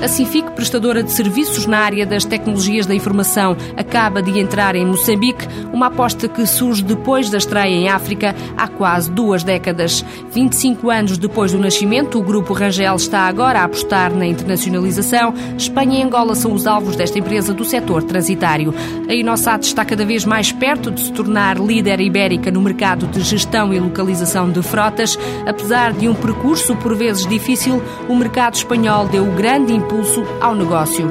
A Cific, prestadora de serviços na área das tecnologias da informação, acaba de entrar em Moçambique, uma aposta que surge depois da estreia em África há quase duas décadas. 25 anos depois do nascimento, o grupo Rangel está agora a apostar na internacionalização. Espanha e Angola são os alvos desta empresa do setor transitário. A Inosat está cada vez mais perto de se tornar líder ibérica no mercado de gestão e localização de frotas. Apesar de um percurso por vezes difícil, o mercado espanhol deu grande impulso impulso ao negócio.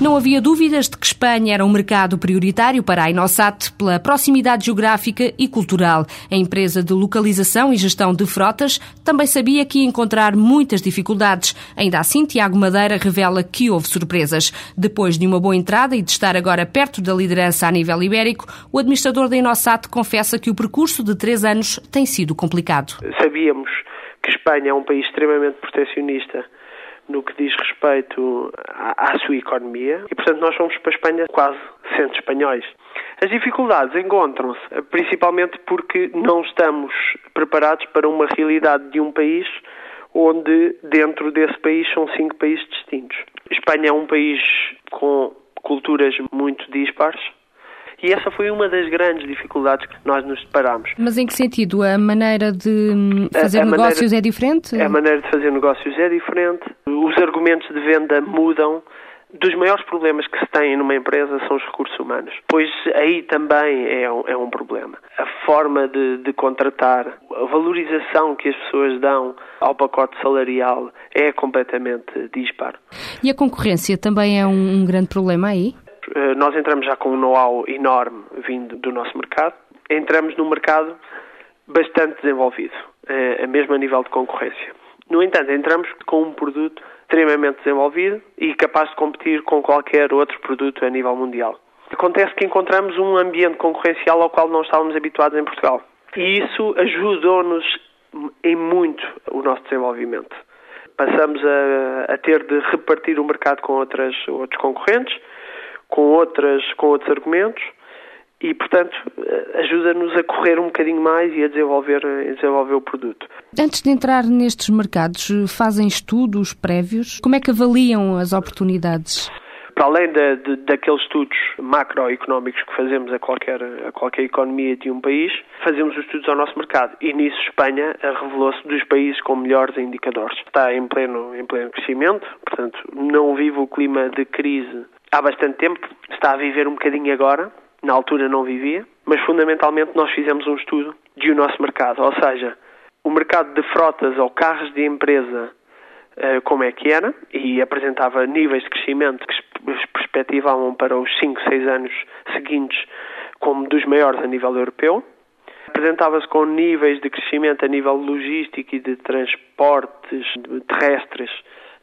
Não havia dúvidas de que Espanha era um mercado prioritário para a Inosat pela proximidade geográfica e cultural. A empresa de localização e gestão de frotas também sabia que ia encontrar muitas dificuldades. Ainda assim, Tiago Madeira revela que houve surpresas. Depois de uma boa entrada e de estar agora perto da liderança a nível ibérico, o administrador da Inosat confessa que o percurso de três anos tem sido complicado. Sabíamos que Espanha é um país extremamente protecionista no que diz respeito à, à, sua economia e, portanto, nós fomos para a Espanha quase sendo espanhóis. As dificuldades encontram-se principalmente porque não estamos preparados para uma realidade de um país onde dentro desse país são cinco países distintos. Espanha é um país com culturas muito dispares, e essa foi uma das grandes dificuldades que nós nos deparamos. Mas em que sentido? A maneira de hum, fazer a, a negócios maneira, é diferente? A maneira de fazer negócios é diferente, os argumentos de venda mudam. Dos maiores problemas que se têm numa empresa são os recursos humanos, pois aí também é um, é um problema. A forma de, de, contratar, a valorização que as pessoas dão ao pacote salarial é completamente disparo. E a concorrência também é um, um grande problema aí? Eh, nós entramos já com um know-how enorme vindo do nosso mercado. Entramos num mercado bastante desenvolvido, eh, mesmo a nível de concorrência. No entanto, entramos com um produto extremamente desenvolvido e capaz de competir com qualquer outro produto a nível mundial. Acontece que encontramos um ambiente concorrencial ao qual não estávamos habituados em Portugal. E isso ajudou-nos em muito o nosso desenvolvimento. Passamos a, a, ter de repartir o mercado com outras, outros concorrentes, com, outras, com outros argumentos e, portanto, ajuda-nos a correr um bocadinho mais e a desenvolver, a desenvolver o produto. Antes de entrar nestes mercados, fazem estudos prévios? Como é que avaliam as oportunidades? Para além de, de, daqueles estudos macroeconómicos que fazemos a qualquer, a qualquer economia de um país, fazemos os estudos ao nosso mercado. E nisso Espanha revelou-se dos países com melhores indicadores. Está em pleno, em pleno crescimento, portanto, não vive o clima de crise há bastante tempo, está a viver um bocadinho agora, na altura não vivia, mas fundamentalmente nós fizemos um estudo de o nosso mercado, ou seja, o mercado de frotas ou carros de empresa eh, como é que era e apresentava níveis de crescimento que perspectivavam para os 5, 6 anos seguintes como dos maiores a nível europeu. Apresentava-se com níveis de crescimento a nível logístico e de transportes terrestres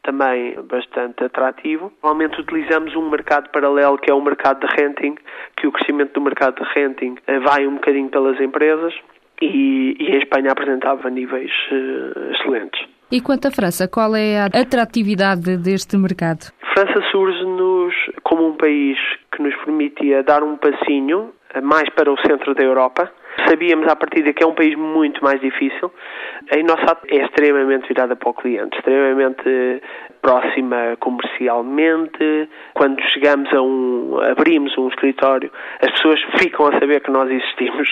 também bastante atrativo. Normalmente utilizamos um mercado paralelo que é o mercado de renting, que o crescimento do mercado de renting eh, vai um bocadinho pelas empresas e, e em Espanha apresentava níveis uh, excelentes. E quanto à França, qual é a atratividade deste mercado? França surge-nos como um país que nos permitia dar um passinho mais para o centro da Europa, Sabíamos à partida que é um país muito mais difícil. A Inossat é extremamente virada para o cliente, extremamente próxima comercialmente. Quando chegamos a um, abrimos um escritório, as pessoas ficam a saber que nós existimos.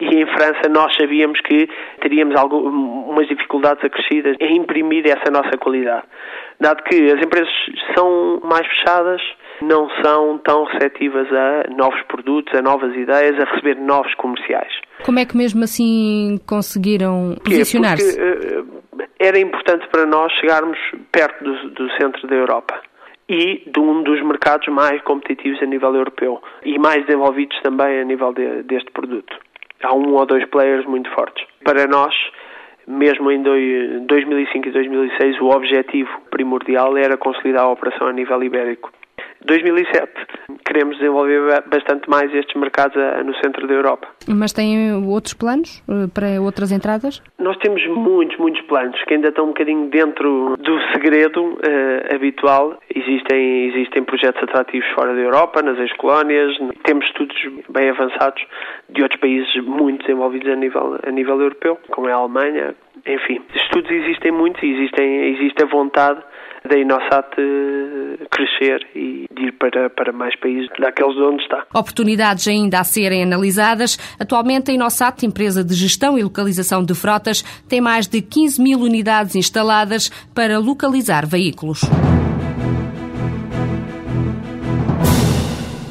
E em França nós sabíamos que teríamos algumas dificuldades acrescidas em imprimir essa nossa qualidade. Dado que as empresas são mais fechadas, não são tão receptivas a novos produtos, a novas ideias, a receber novos comerciais. Como é que mesmo assim conseguiram posicionar-se? Uh, era importante para nós chegarmos perto do, do centro da Europa e de um dos mercados mais competitivos a nível europeu e mais desenvolvidos também a nível de, deste produto. Há um ou dois players muito fortes. Para nós, mesmo em 2005 e 2006, o objetivo primordial era consolidar a operação a nível ibérico. 2007. Queremos desenvolver bastante mais estes mercados no centro da Europa. Mas têm outros planos para outras entradas? Nós temos muitos, muitos planos que ainda estão um bocadinho dentro do segredo uh, habitual. Existem, existem projetos atrativos fora da Europa, nas ex-colónias, temos estudos bem avançados de outros países muito desenvolvidos a nível, a nível europeu, como é a Alemanha, enfim. Estudos existem muitos e existem, existe a vontade da Inosat eh, crescer e de ir para, para mais países daqueles onde está. Oportunidades ainda a serem analisadas. Atualmente, a Inosat, empresa de gestão e localização de frotas, tem mais de 15 mil unidades instaladas para localizar veículos.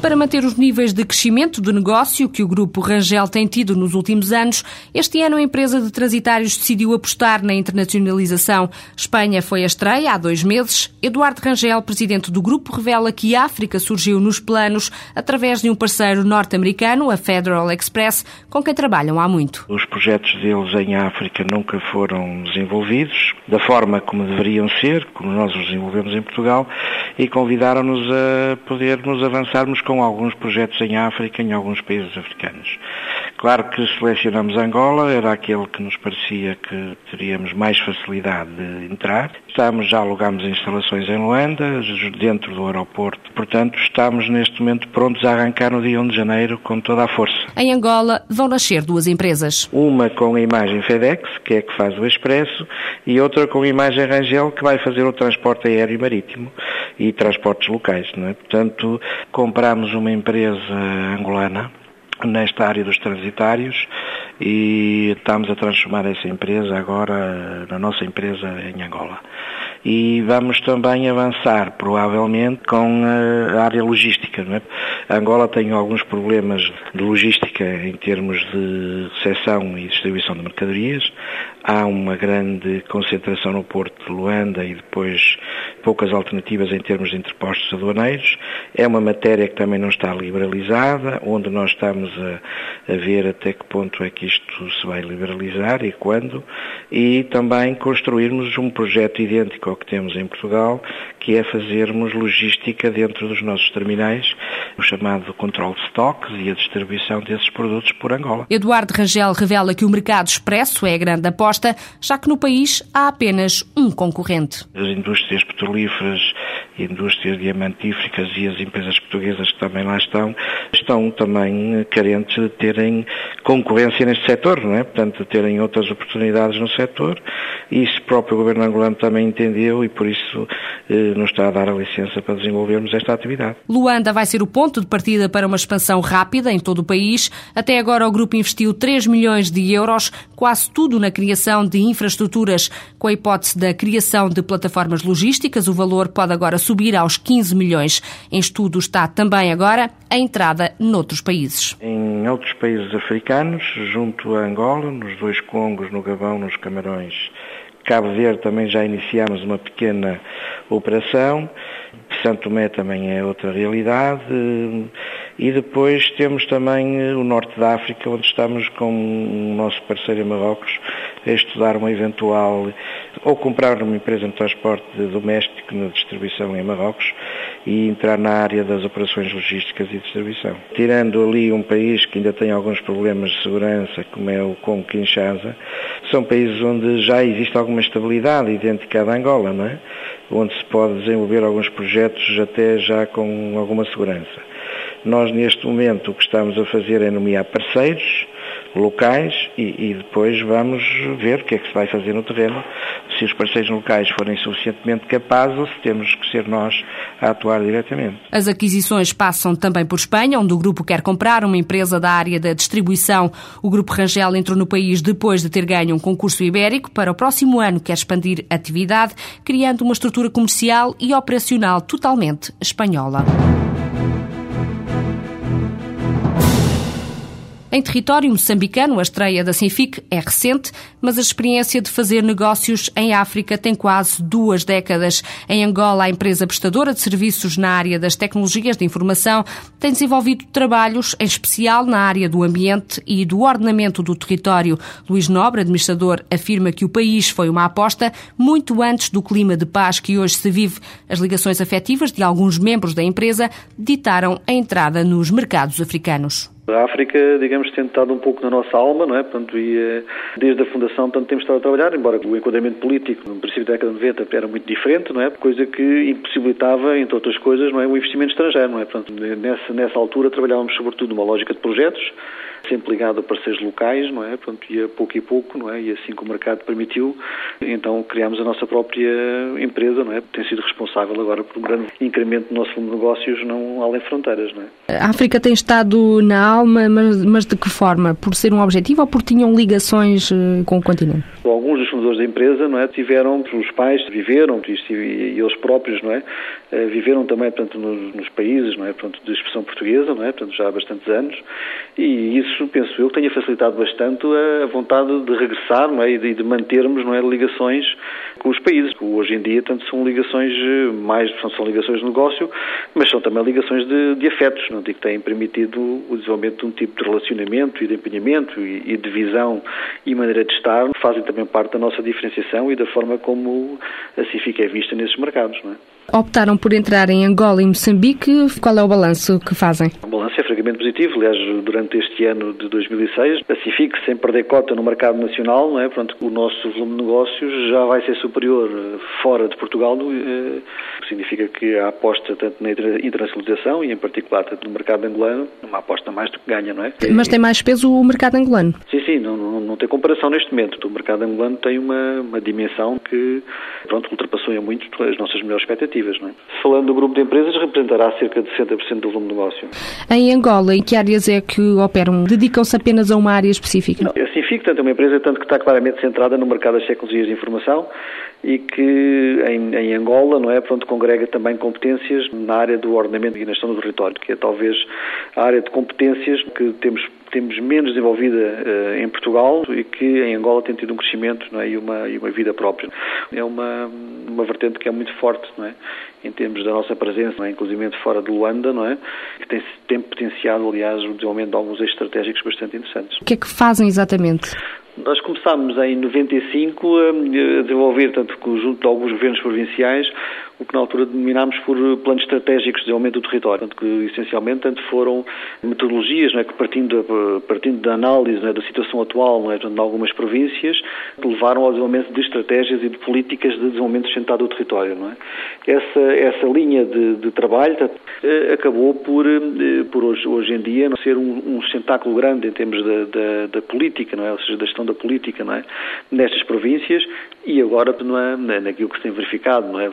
Para manter os níveis de crescimento do negócio que o grupo Rangel tem tido nos últimos anos, este ano a empresa de transitários decidiu apostar na internacionalização. Espanha foi a estreia há dois meses. Eduardo Rangel, presidente do grupo, revela que a África surgiu nos planos através de um parceiro norte-americano, a Federal Express, com quem trabalham há muito. Os projetos deles em África nunca foram desenvolvidos da forma como deveriam ser, como nós os desenvolvemos em Portugal, e convidaram-nos a podermos avançarmos com alguns projetos em África, em alguns países africanos. Claro que selecionamos Angola, era aquele que nos parecia que teríamos mais facilidade de entrar. Estamos, já alugamos instalações em Luanda, dentro do aeroporto. Portanto, estamos neste momento prontos a arrancar no dia 1 de janeiro com toda a força. Em Angola vão nascer duas empresas. Uma com a imagem FedEx, que é que faz o Expresso, e outra com a imagem Rangel, que vai fazer o transporte aéreo e marítimo e transportes locais. É? Portanto, compramos uma empresa angolana nesta área dos transitários e estamos a transformar essa empresa agora na nossa empresa em Angola. E vamos também avançar, provavelmente, com a área logística. É? Angola tem alguns problemas de logística em termos de recepção e distribuição de mercadorias. Há uma grande concentração no porto de Luanda e depois poucas alternativas em termos de interpostos aduaneiros. É uma matéria que também não está liberalizada, onde nós estamos a, a ver até que ponto é que isto se vai liberalizar e quando, e também construirmos um projeto idêntico ao que temos em Portugal, que é fazermos logística dentro dos nossos terminais, o chamado controle de estoques e a distribuição desses produtos por Angola. Eduardo Rangel revela que o mercado expresso é a grande aposta, já que no país há apenas um concorrente. As indústrias petrolíferas indústrias diamantíferas e as empresas portuguesas que também lá estão, estão também carentes de terem concorrência neste setor, não é? Portanto, de terem outras oportunidades no setor isso próprio governo angolano também entendeu e por isso eh, nos está a dar a licença para desenvolvermos esta atividade. Luanda vai ser o ponto de partida para uma expansão rápida em todo o país. Até agora o grupo investiu 3 milhões de euros, quase tudo na criação de infraestruturas. Com a hipótese da criação de plataformas logísticas, o valor pode agora subir aos 15 milhões. Em estudo está também agora a entrada noutros países. Em outros países africanos, junto a Angola, nos dois Congos, no Gabão, nos Camarões, Cabo Verde também já iniciámos uma pequena operação. Santo Tomé também é outra realidade. E depois temos também o norte da África, onde estamos com o nosso parceiro Marrocos a estudar uma eventual, ou comprar uma empresa de transporte doméstico na distribuição em Marrocos e entrar na área das operações logísticas e distribuição. Tirando ali um país que ainda tem alguns problemas de segurança, como é o Congo Kinshasa, são países onde já existe alguma estabilidade idêntica à da Angola, não é? Onde se pode desenvolver alguns projetos até já com alguma segurança. Nós, neste momento, o que estamos a fazer é nomear parceiros, locais e, e, depois vamos ver o que é que se vai fazer no terreno, se os parceiros locais forem suficientemente capazes ou se temos que ser nós a atuar diretamente. As aquisições passam também por Espanha, onde o grupo quer comprar uma empresa da área da distribuição. O grupo Rangel entrou no país depois de ter ganho um concurso ibérico. Para o próximo ano quer expandir atividade, criando uma estrutura comercial e operacional totalmente espanhola. Em território moçambicano, a estreia da Sinfic é recente, mas a experiência de fazer negócios em África tem quase duas décadas. Em Angola, a empresa prestadora de serviços na área das tecnologias de informação tem desenvolvido trabalhos, em especial na área do ambiente e do ordenamento do território. Luís Nobre, administrador, afirma que o país foi uma aposta muito antes do clima de paz que hoje se vive. As ligações afetivas de alguns membros da empresa ditaram a entrada nos mercados africanos. A África, digamos, tem estado um pouco na nossa alma, não é? Portanto, e, eh, desde a fundação, tanto temos estado a trabalhar, embora o enquadramento político, no princípio da década de 90, era muito diferente, não é? Coisa que impossibilitava, entre outras coisas, não é? o investimento estrangeiro, não é? Portanto, nessa, nessa altura trabalhávamos sobretudo numa lógica de projetos, sempre ligado a parceiros locais, não é? Portanto, ia pouco e pouco, não é? E assim que o mercado permitiu, então criámos a nossa própria empresa, não é? Tem sido responsável agora por um grande incremento do nosso volume de negócios não além fronteiras, não é? A África tem estado na alma, mas, mas de que forma? Por ser um objetivo ou por tinham ligações eh, com o continente? Alguns dos fundadores da empresa, não é? Tiveram, os pais viveram, e, e eles próprios, não é? Eh, viveram também, portanto, nos, nos países, não é? Portanto, de expressão portuguesa, não é? Portanto, já há bastantes anos, e isso, penso eu, tenha facilitado bastante a vontade de regressar não é? e de, mantermos não é? ligações com os países. Hoje em dia, tanto são ligações eh, mais, são ligações de negócio, mas são também ligações de, de afetos, não é? que têm permitido o desenvolvimento de um tipo de relacionamento e de empenhamento e, e de visão e maneira de estar, fazem também parte da nossa diferenciação e da forma como a CIFIC é vista nesses mercados. Não é? Optaram por entrar em Angola e Moçambique. Qual é o balanço que fazem? O balanço é francamente positivo. Aliás, durante este ano de 2006, a CIFIC, sem perder cota no mercado nacional, não é? Pronto, o nosso volume de negócios já vai ser superior eh, fora de Portugal, eh, significa que a aposta tanto na internacionalização e, em particular, tanto no mercado angolano, uma aposta mais do que ganha, não é? Mas tem mais peso o mercado angolano? Sim, sim, não, não, não tem comparação neste momento. O mercado angolano tem uma, uma dimensão que, pronto, ultrapassou em muito as nossas melhores expectativas Não é? Falando do grupo de empresas, representará cerca de 60% do volume de negócio. Em Angola, em que áreas é que operam? Dedicam-se apenas a uma área específica? Não, a Sinfic, tanto é uma empresa tanto que está claramente centrada no mercado das tecnologias de informação e que em, em, Angola, não é, pronto, congrega também competências na área do ordenamento e gestão do território, que é talvez a área de competências que temos temos menos desenvolvida uh, em Portugal e que em Angola tem tido um crescimento é? e, uma, e uma vida própria. É uma, uma vertente que é muito forte não é? em termos da nossa presença, é? inclusive fora de Luanda, não é? que tem, tem potenciado, aliás, o desenvolvimento de alguns eixos estratégicos bastante interessantes. O que é que fazem exatamente? Nós começámos em 95 a desenvolver, tanto junto de alguns governos provinciais, o que na altura denominámos por planos estratégicos de desenvolvimento do território, tanto que essencialmente tanto foram metodologias não é, que partindo da, partindo da análise é, da situação atual não é, de algumas províncias, levaram ao desenvolvimento de estratégias e de políticas de desenvolvimento sustentado do território. Não é? essa, essa linha de, de trabalho eh, acabou por, eh, por hoje, hoje em dia ser um, um sustentáculo grande em termos da, da, da, política, não é? ou seja, da gestão da política não é? nestas províncias e agora não é, naquilo que se tem verificado, não é?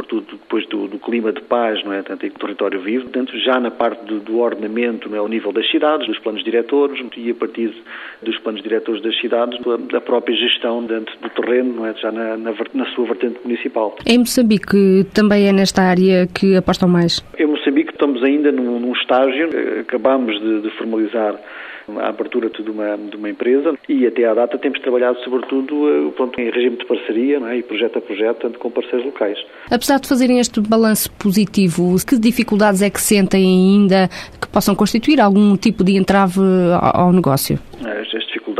Sobretudo depois do, do clima de paz, não é? Tanto em que o território vive, tanto já na parte do, do ordenamento, não é? ao nível das cidades, dos planos diretores e a partir dos planos diretores das cidades, da própria gestão dentro do terreno, não é? já na, na, na sua vertente municipal. Em Moçambique também é nesta área que apostam mais? Em Moçambique estamos ainda num, num estágio, acabamos de, de formalizar a abertura de uma, de uma empresa e até à data temos trabalhado sobretudo eh, pronto, em regime de parceria é? e projeto a projeto, tanto com parceiros locais. Apesar de fazerem este balanço positivo, que dificuldades é que sentem ainda que possam constituir algum tipo de entrave ao negócio? As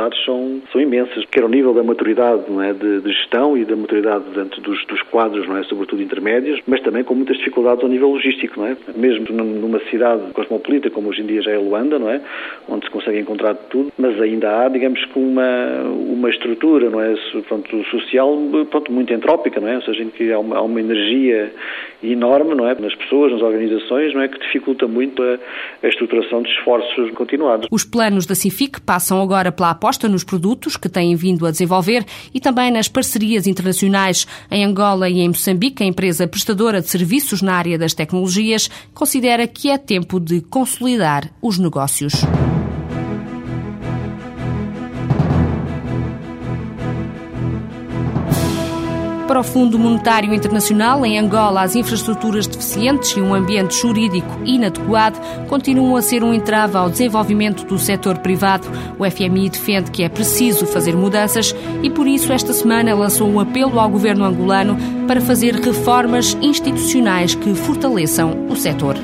dificuldades são, são imensas, quer ao nível da maturidade não é, de, de gestão e da maturidade dentro dos, dos quadros, não é, sobretudo intermédios, mas também com muitas dificuldades ao nível logístico, não é? Mesmo numa cidade cosmopolita como hoje em dia já é Luanda, não é? Onde se consegue encontrar tudo, mas ainda há, digamos que uma, uma estrutura, não é? Pronto, social, pronto, muito entrópica, não é? Ou seja, em que há uma, há uma energia enorme, não é? Nas pessoas, nas organizações, não é? Que dificulta muito a, a estruturação de esforços continuados. Os planos da CIFIC passam agora pela aposta nos produtos que têm vindo a desenvolver e também nas parcerias internacionais. Em Angola e em Moçambique, a empresa prestadora de serviços na área das tecnologias considera que é tempo de consolidar os negócios. O Fundo Monetário Internacional, em Angola, as infraestruturas deficientes e um ambiente jurídico inadequado continuam a ser um entrave ao desenvolvimento do setor privado. O FMI defende que é preciso fazer mudanças e, por isso, esta semana lançou um apelo ao governo angolano para fazer reformas institucionais que fortaleçam o setor.